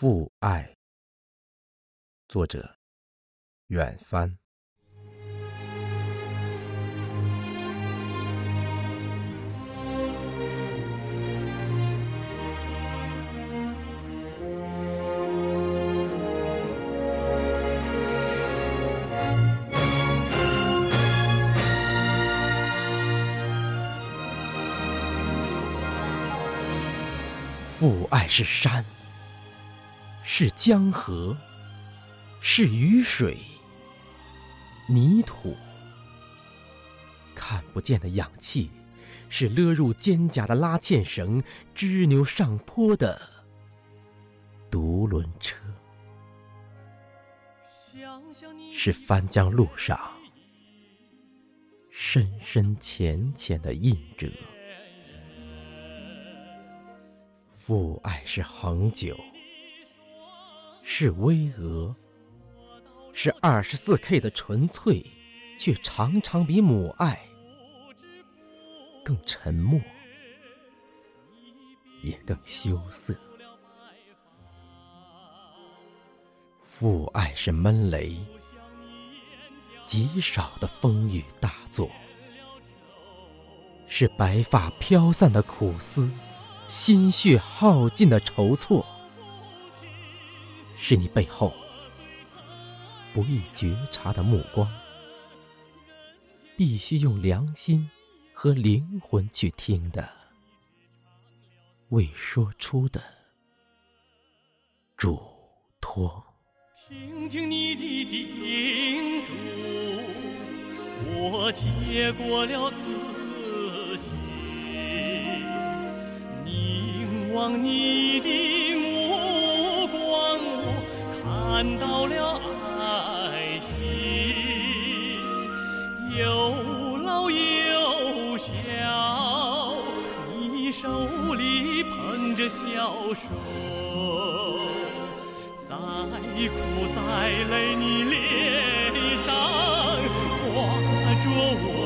父爱，作者远帆。父爱是山，是江河，是雨水、泥土，看不见的氧气，是勒入肩胛的拉纤绳，支牛上坡的独轮车，是翻江路上深深浅浅的印辙。父爱是恒久，是巍峨，是二十四 K 的纯粹，却常常比母爱更沉默，也更羞涩。父爱是闷雷，极少的风雨大作，是白发飘散的苦思。心血耗尽的筹措，是你背后不易觉察的目光，必须用良心和灵魂去听的，未说出的嘱托。听听你的叮嘱，我接过了自信。凝望你的看到了爱心，有老有小，你手里捧着小手，再苦再累，你脸上挂着我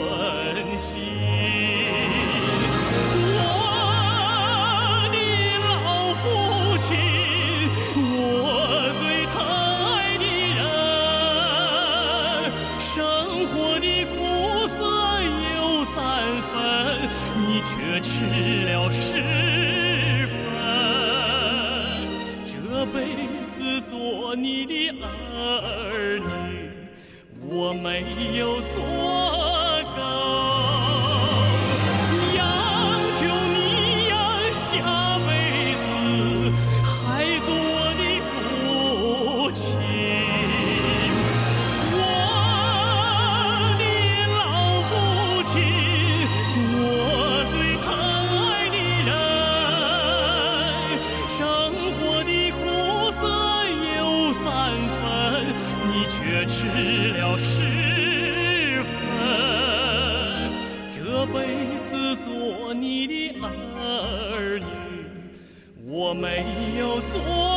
了十分，这辈子做你的儿女，我没有做。却吃了十分，这辈子做你的儿女，我没有做。